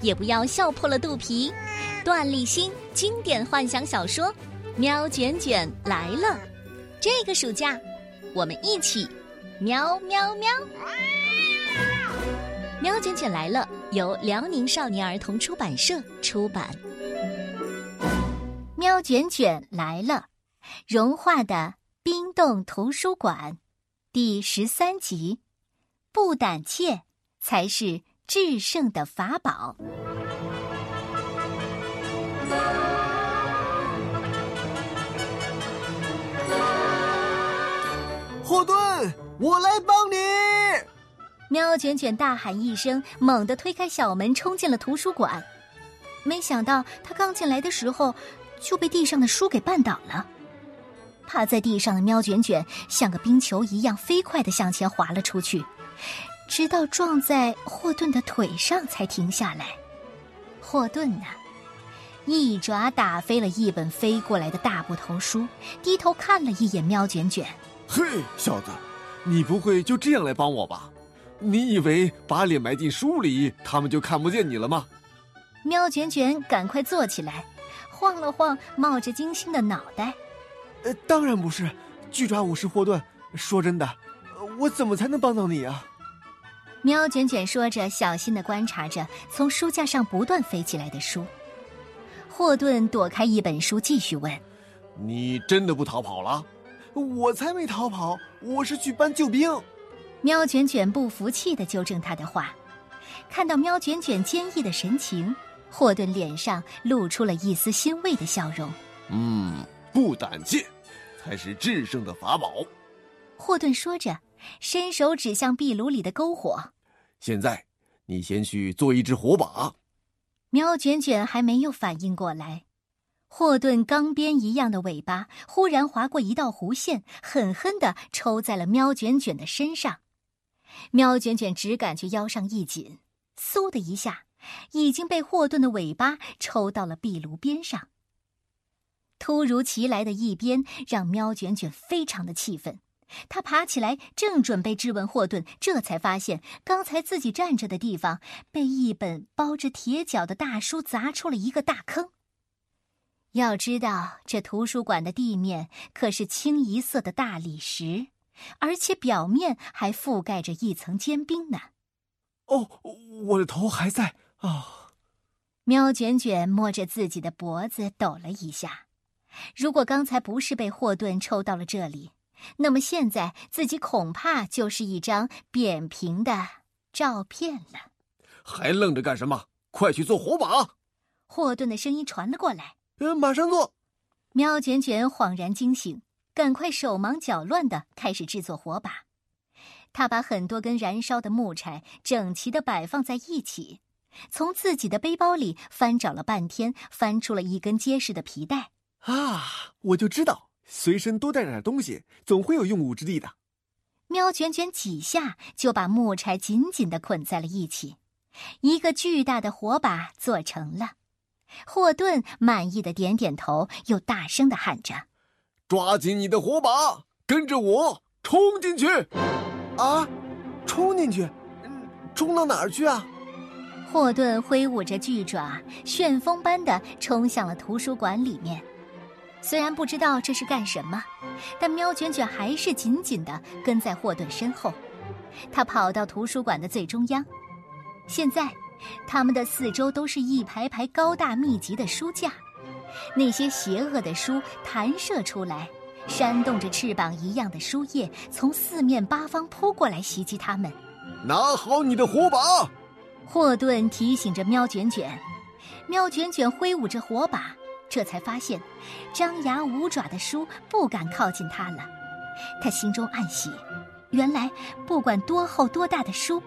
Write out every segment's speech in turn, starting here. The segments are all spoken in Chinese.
也不要笑破了肚皮。段立新经典幻想小说《喵卷卷来了》，这个暑假我们一起喵喵喵！《喵卷卷来了》由辽宁少年儿童出版社出版。《喵卷卷来了》，融化的冰冻图书馆，第十三集，不胆怯才是制胜的法宝。霍顿，我来帮你！喵卷卷大喊一声，猛地推开小门，冲进了图书馆。没想到他刚进来的时候，就被地上的书给绊倒了。趴在地上的喵卷卷像个冰球一样飞快的向前滑了出去，直到撞在霍顿的腿上才停下来。霍顿呢，一爪打飞了一本飞过来的大部头书，低头看了一眼喵卷卷。嘿，小子，你不会就这样来帮我吧？你以为把脸埋进书里，他们就看不见你了吗？喵卷卷赶快坐起来，晃了晃冒着金星的脑袋。呃，当然不是，巨爪武士霍顿。说真的，我怎么才能帮到你啊？喵卷卷说着，小心的观察着从书架上不断飞起来的书。霍顿躲开一本书，继续问：“你真的不逃跑了？”我才没逃跑，我是去搬救兵。喵卷卷不服气的纠正他的话。看到喵卷卷坚毅的神情，霍顿脸上露出了一丝欣慰的笑容。嗯，不胆怯，才是制胜的法宝。霍顿说着，伸手指向壁炉里的篝火。现在，你先去做一只火把。喵卷卷还没有反应过来。霍顿钢鞭一样的尾巴忽然划过一道弧线，狠狠的抽在了喵卷卷的身上。喵卷卷只感觉腰上一紧，嗖的一下，已经被霍顿的尾巴抽到了壁炉边上。突如其来的一鞭让喵卷卷非常的气愤，他爬起来正准备质问霍顿，这才发现刚才自己站着的地方被一本包着铁脚的大书砸出了一个大坑。要知道，这图书馆的地面可是清一色的大理石，而且表面还覆盖着一层坚冰呢。哦，我的头还在啊！喵卷卷摸着自己的脖子抖了一下。如果刚才不是被霍顿抽到了这里，那么现在自己恐怕就是一张扁平的照片了。还愣着干什么？快去做火把！霍顿的声音传了过来。嗯，马上做。喵卷卷恍然惊醒，赶快手忙脚乱的开始制作火把。他把很多根燃烧的木柴整齐的摆放在一起，从自己的背包里翻找了半天，翻出了一根结实的皮带。啊，我就知道，随身多带点东西，总会有用武之地的。喵卷卷几下就把木柴紧紧的捆在了一起，一个巨大的火把做成了。霍顿满意的点点头，又大声的喊着：“抓紧你的火把，跟着我冲进去！”啊，冲进去？冲到哪儿去啊？霍顿挥舞着巨爪，旋风般的冲向了图书馆里面。虽然不知道这是干什么，但喵卷卷还是紧紧地跟在霍顿身后。他跑到图书馆的最中央，现在。他们的四周都是一排排高大密集的书架，那些邪恶的书弹射出来，扇动着翅膀一样的书页从四面八方扑过来袭击他们。拿好你的火把！霍顿提醒着喵卷卷。喵卷卷挥舞着火把，这才发现张牙舞爪的书不敢靠近他了。他心中暗喜，原来不管多厚多大的书，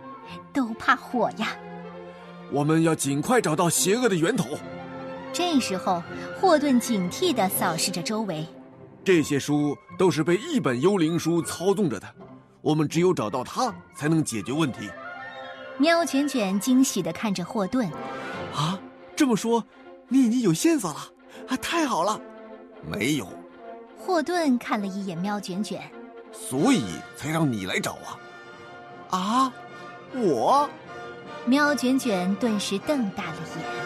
都怕火呀。我们要尽快找到邪恶的源头。这时候，霍顿警惕地扫视着周围。这些书都是被一本幽灵书操纵着的，我们只有找到它，才能解决问题。喵卷卷惊喜地看着霍顿。啊，这么说，你已经有线索了？啊，太好了！没有。霍顿看了一眼喵卷卷，所以才让你来找啊。啊，我。喵卷卷顿时瞪大了眼。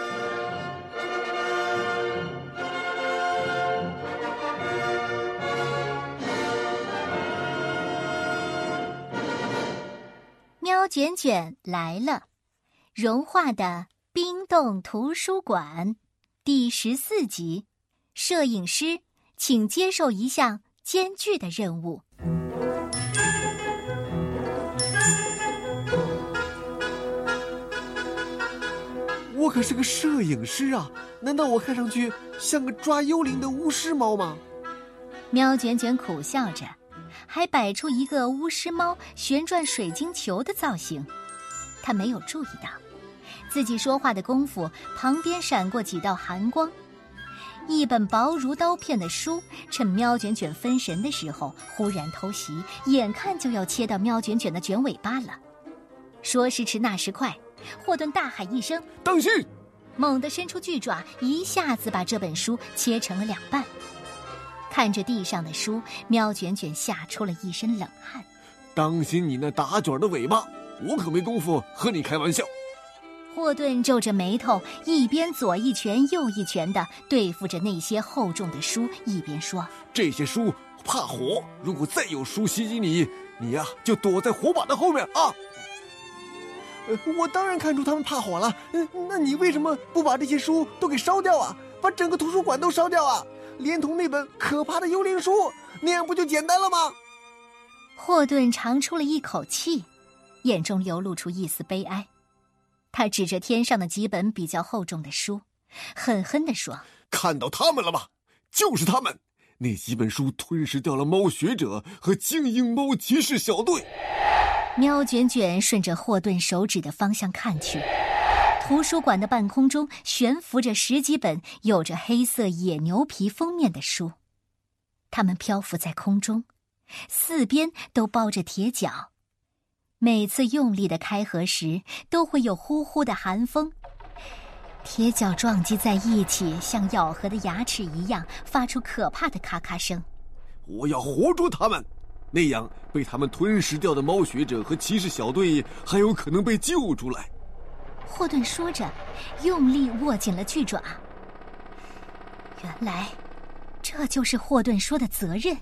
喵卷卷来了，融化的冰冻图书馆，第十四集，摄影师，请接受一项艰巨的任务。我可是个摄影师啊！难道我看上去像个抓幽灵的巫师猫吗？喵卷卷苦笑着，还摆出一个巫师猫旋转水晶球的造型。他没有注意到，自己说话的功夫，旁边闪过几道寒光。一本薄如刀片的书，趁喵卷卷分神的时候，忽然偷袭，眼看就要切到喵卷卷的卷尾巴了。说时迟，那时快。霍顿大喊一声：“当心！”猛地伸出巨爪，一下子把这本书切成了两半。看着地上的书，喵卷卷吓出了一身冷汗。当心你那打卷的尾巴！我可没工夫和你开玩笑。霍顿皱着眉头，一边左一拳右一拳的对付着那些厚重的书，一边说：“这些书怕火，如果再有书袭击你，你呀就躲在火把的后面啊！”我当然看出他们怕火了。嗯，那你为什么不把这些书都给烧掉啊？把整个图书馆都烧掉啊？连同那本可怕的幽灵书，那样不就简单了吗？霍顿长出了一口气，眼中流露出一丝悲哀。他指着天上的几本比较厚重的书，狠狠地说：“看到他们了吗？就是他们！那几本书吞噬掉了猫学者和精英猫骑士小队。”喵卷卷顺着霍顿手指的方向看去，图书馆的半空中悬浮着十几本有着黑色野牛皮封面的书，它们漂浮在空中，四边都包着铁角，每次用力的开合时都会有呼呼的寒风，铁脚撞击在一起，像咬合的牙齿一样，发出可怕的咔咔声。我要活捉他们！那样被他们吞噬掉的猫学者和骑士小队还有可能被救出来。霍顿说着，用力握紧了巨爪。原来，这就是霍顿说的责任。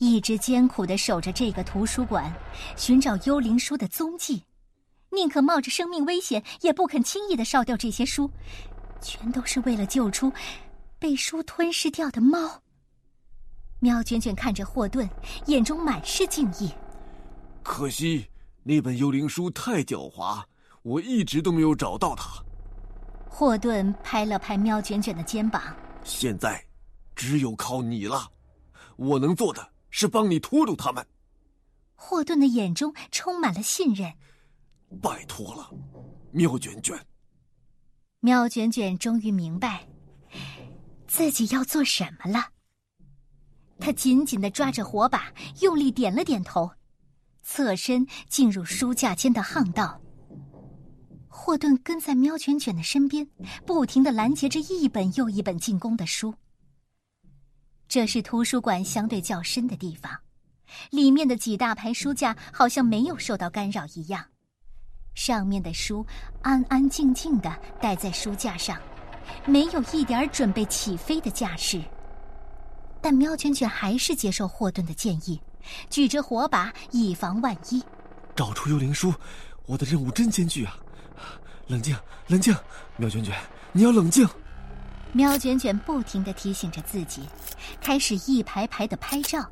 一直艰苦的守着这个图书馆，寻找幽灵书的踪迹，宁可冒着生命危险，也不肯轻易的烧掉这些书，全都是为了救出被书吞噬掉的猫。喵卷卷看着霍顿，眼中满是敬意。可惜那本幽灵书太狡猾，我一直都没有找到它。霍顿拍了拍喵卷卷的肩膀。现在，只有靠你了。我能做的是帮你拖住他们。霍顿的眼中充满了信任。拜托了，喵卷卷。喵卷卷终于明白，自己要做什么了。他紧紧的抓着火把，用力点了点头，侧身进入书架间的巷道。霍顿跟在喵卷卷的身边，不停的拦截着一本又一本进攻的书。这是图书馆相对较深的地方，里面的几大排书架好像没有受到干扰一样，上面的书安安静静的待在书架上，没有一点准备起飞的架势。但喵圈圈还是接受霍顿的建议，举着火把以防万一。找出幽灵书，我的任务真艰巨啊！冷静，冷静，喵圈圈，你要冷静。喵卷卷不停的提醒着自己，开始一排排的拍照。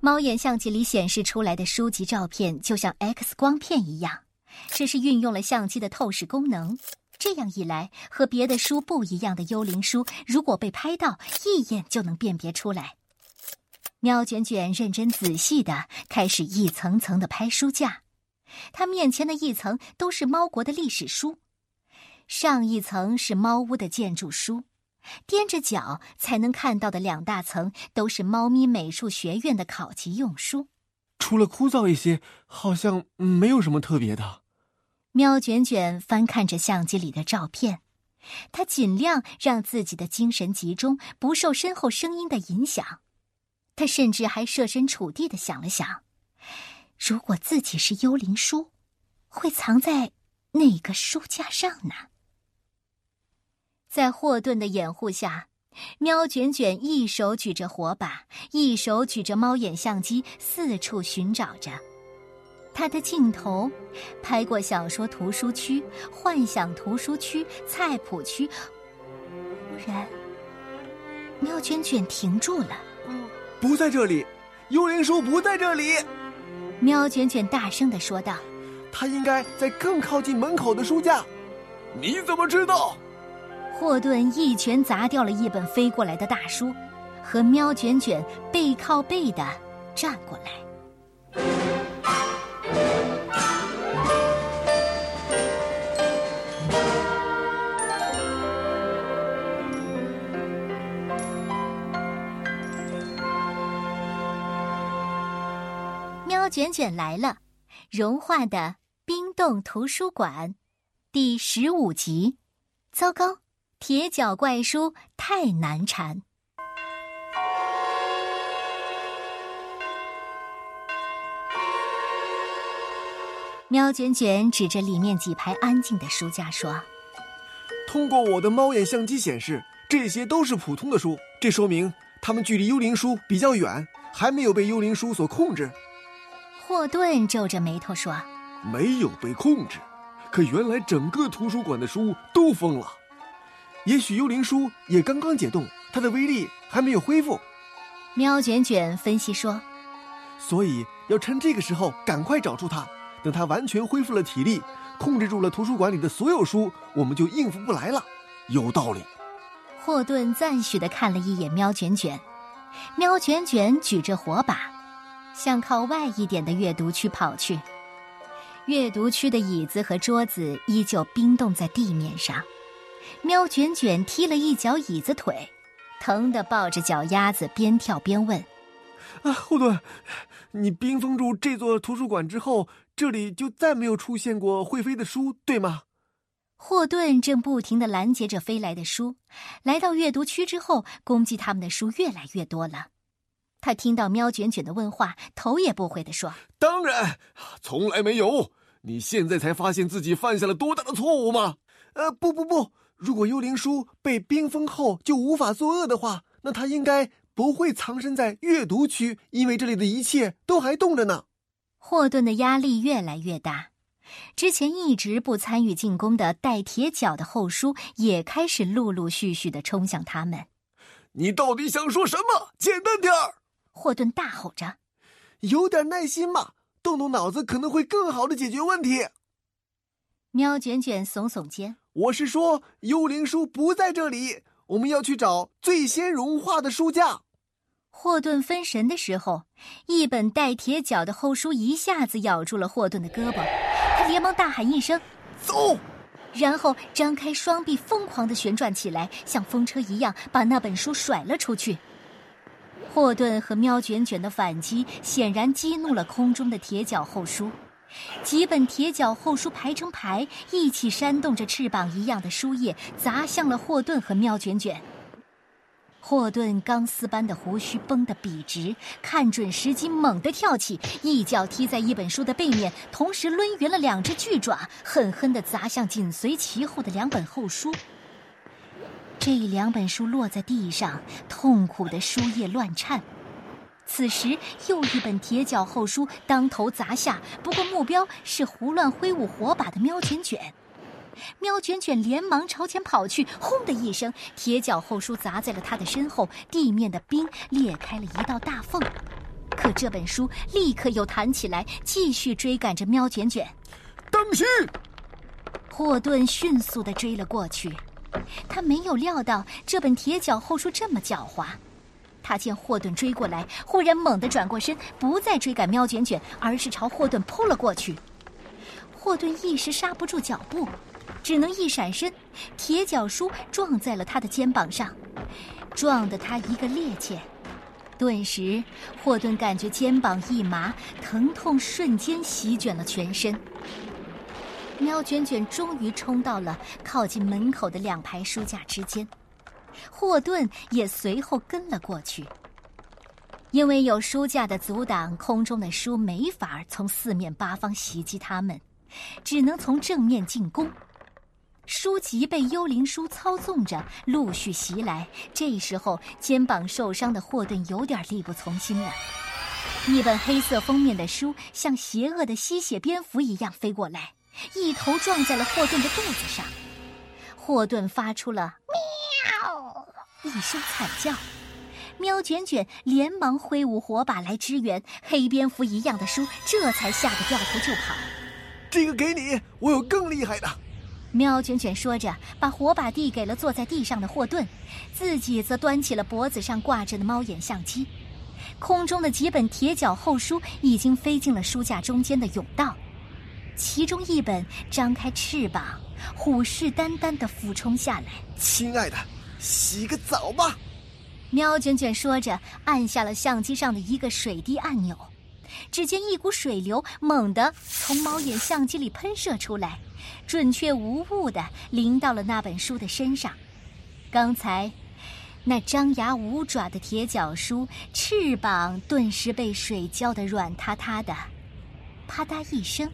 猫眼相机里显示出来的书籍照片就像 X 光片一样，这是运用了相机的透视功能。这样一来，和别的书不一样的幽灵书，如果被拍到，一眼就能辨别出来。喵卷卷认真仔细的开始一层层的拍书架，他面前的一层都是猫国的历史书。上一层是猫屋的建筑书，踮着脚才能看到的两大层都是猫咪美术学院的考级用书。除了枯燥一些，好像没有什么特别的。喵卷卷翻看着相机里的照片，他尽量让自己的精神集中，不受身后声音的影响。他甚至还设身处地的想了想：如果自己是幽灵书，会藏在哪个书架上呢？在霍顿的掩护下，喵卷卷一手举着火把，一手举着猫眼相机，四处寻找着。他的镜头拍过小说图书区、幻想图书区、菜谱区。忽然，喵卷卷停住了。不在这里，幽灵书不在这里。喵卷卷大声的说道：“它应该在更靠近门口的书架。”你怎么知道？霍顿一拳砸掉了一本飞过来的大书，和喵卷卷背靠背的站过来。喵卷卷来了，融化的冰冻图书馆，第十五集。糟糕！铁脚怪书太难缠。喵卷卷指着里面几排安静的书架说：“通过我的猫眼相机显示，这些都是普通的书，这说明它们距离幽灵书比较远，还没有被幽灵书所控制。”霍顿皱着眉头说：“没有被控制，可原来整个图书馆的书都疯了。”也许幽灵书也刚刚解冻，它的威力还没有恢复。喵卷卷分析说：“所以要趁这个时候赶快找出它，等它完全恢复了体力，控制住了图书馆里的所有书，我们就应付不来了。”有道理。霍顿赞许的看了一眼喵卷卷，喵卷卷举着火把，向靠外一点的阅读区跑去。阅读区的椅子和桌子依旧冰冻在地面上。喵卷卷踢了一脚椅子腿，疼得抱着脚丫子边跳边问：“啊，霍顿，你冰封住这座图书馆之后，这里就再没有出现过会飞的书，对吗？”霍顿正不停的拦截着飞来的书，来到阅读区之后，攻击他们的书越来越多了。他听到喵卷卷的问话，头也不回的说：“当然，从来没有。你现在才发现自己犯下了多大的错误吗？”呃，不不不。如果幽灵书被冰封后就无法作恶的话，那它应该不会藏身在阅读区，因为这里的一切都还冻着呢。霍顿的压力越来越大，之前一直不参与进攻的带铁脚的后书也开始陆陆续续的冲向他们。你到底想说什么？简单点儿！霍顿大吼着：“有点耐心嘛，动动脑子可能会更好的解决问题。”喵卷卷耸耸肩。我是说，幽灵书不在这里，我们要去找最先融化的书架。霍顿分神的时候，一本带铁脚的厚书一下子咬住了霍顿的胳膊，他连忙大喊一声：“走！”然后张开双臂，疯狂的旋转起来，像风车一样把那本书甩了出去。霍顿和喵卷卷的反击显然激怒了空中的铁脚后书。几本铁脚厚书排成排，一起扇动着翅膀一样的书页，砸向了霍顿和喵卷卷。霍顿钢丝般的胡须绷得笔直，看准时机，猛地跳起，一脚踢在一本书的背面，同时抡圆了两只巨爪，狠狠地砸向紧随其后的两本厚书。这两本书落在地上，痛苦的书页乱颤。此时，又一本铁脚后书当头砸下，不过目标是胡乱挥舞火把的喵卷卷。喵卷卷连忙朝前跑去，轰的一声，铁脚后书砸在了他的身后，地面的冰裂开了一道大缝。可这本书立刻又弹起来，继续追赶着喵卷卷。当心！霍顿迅速地追了过去，他没有料到这本铁脚后书这么狡猾。他见霍顿追过来，忽然猛地转过身，不再追赶喵卷卷，而是朝霍顿扑了过去。霍顿一时刹不住脚步，只能一闪身，铁脚书撞在了他的肩膀上，撞得他一个趔趄。顿时，霍顿感觉肩膀一麻，疼痛瞬间席卷了全身。喵卷卷终于冲到了靠近门口的两排书架之间，霍顿也随后跟了过去。因为有书架的阻挡，空中的书没法从四面八方袭击他们，只能从正面进攻。书籍被幽灵书操纵着陆续袭来，这时候肩膀受伤的霍顿有点力不从心了。一本黑色封面的书像邪恶的吸血蝙蝠一样飞过来，一头撞在了霍顿的肚子上。霍顿发出了“喵”一声惨叫，喵卷卷连忙挥舞火把来支援，黑蝙蝠一样的书这才吓得掉头就跑。这个给你，我有更厉害的。喵卷卷说着，把火把递给了坐在地上的霍顿，自己则端起了脖子上挂着的猫眼相机。空中的几本铁脚厚书已经飞进了书架中间的甬道，其中一本张开翅膀，虎视眈眈的俯冲下来。亲爱的，洗个澡吧。喵卷卷说着，按下了相机上的一个水滴按钮，只见一股水流猛地从猫眼相机里喷射出来。准确无误的淋到了那本书的身上。刚才，那张牙舞爪的铁脚书翅膀顿时被水浇得软塌塌的，啪嗒一声，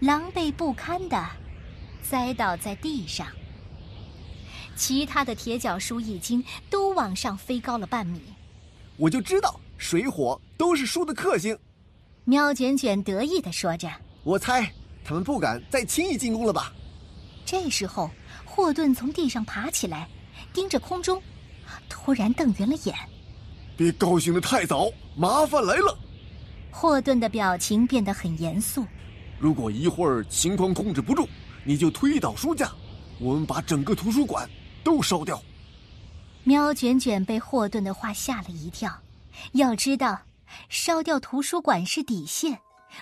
狼狈不堪的栽倒在地上。其他的铁脚书已经，都往上飞高了半米。我就知道水火都是书的克星。喵卷卷得意的说着：“我猜。”他们不敢再轻易进攻了吧？这时候，霍顿从地上爬起来，盯着空中，突然瞪圆了眼。别高兴的太早，麻烦来了。霍顿的表情变得很严肃。如果一会儿情况控制不住，你就推倒书架，我们把整个图书馆都烧掉。喵卷卷被霍顿的话吓了一跳。要知道，烧掉图书馆是底线。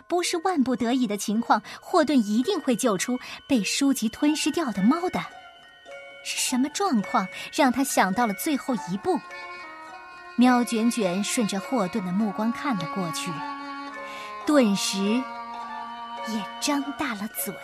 不是万不得已的情况，霍顿一定会救出被书籍吞噬掉的猫的。是什么状况让他想到了最后一步？喵卷卷顺着霍顿的目光看了过去，顿时也张大了嘴。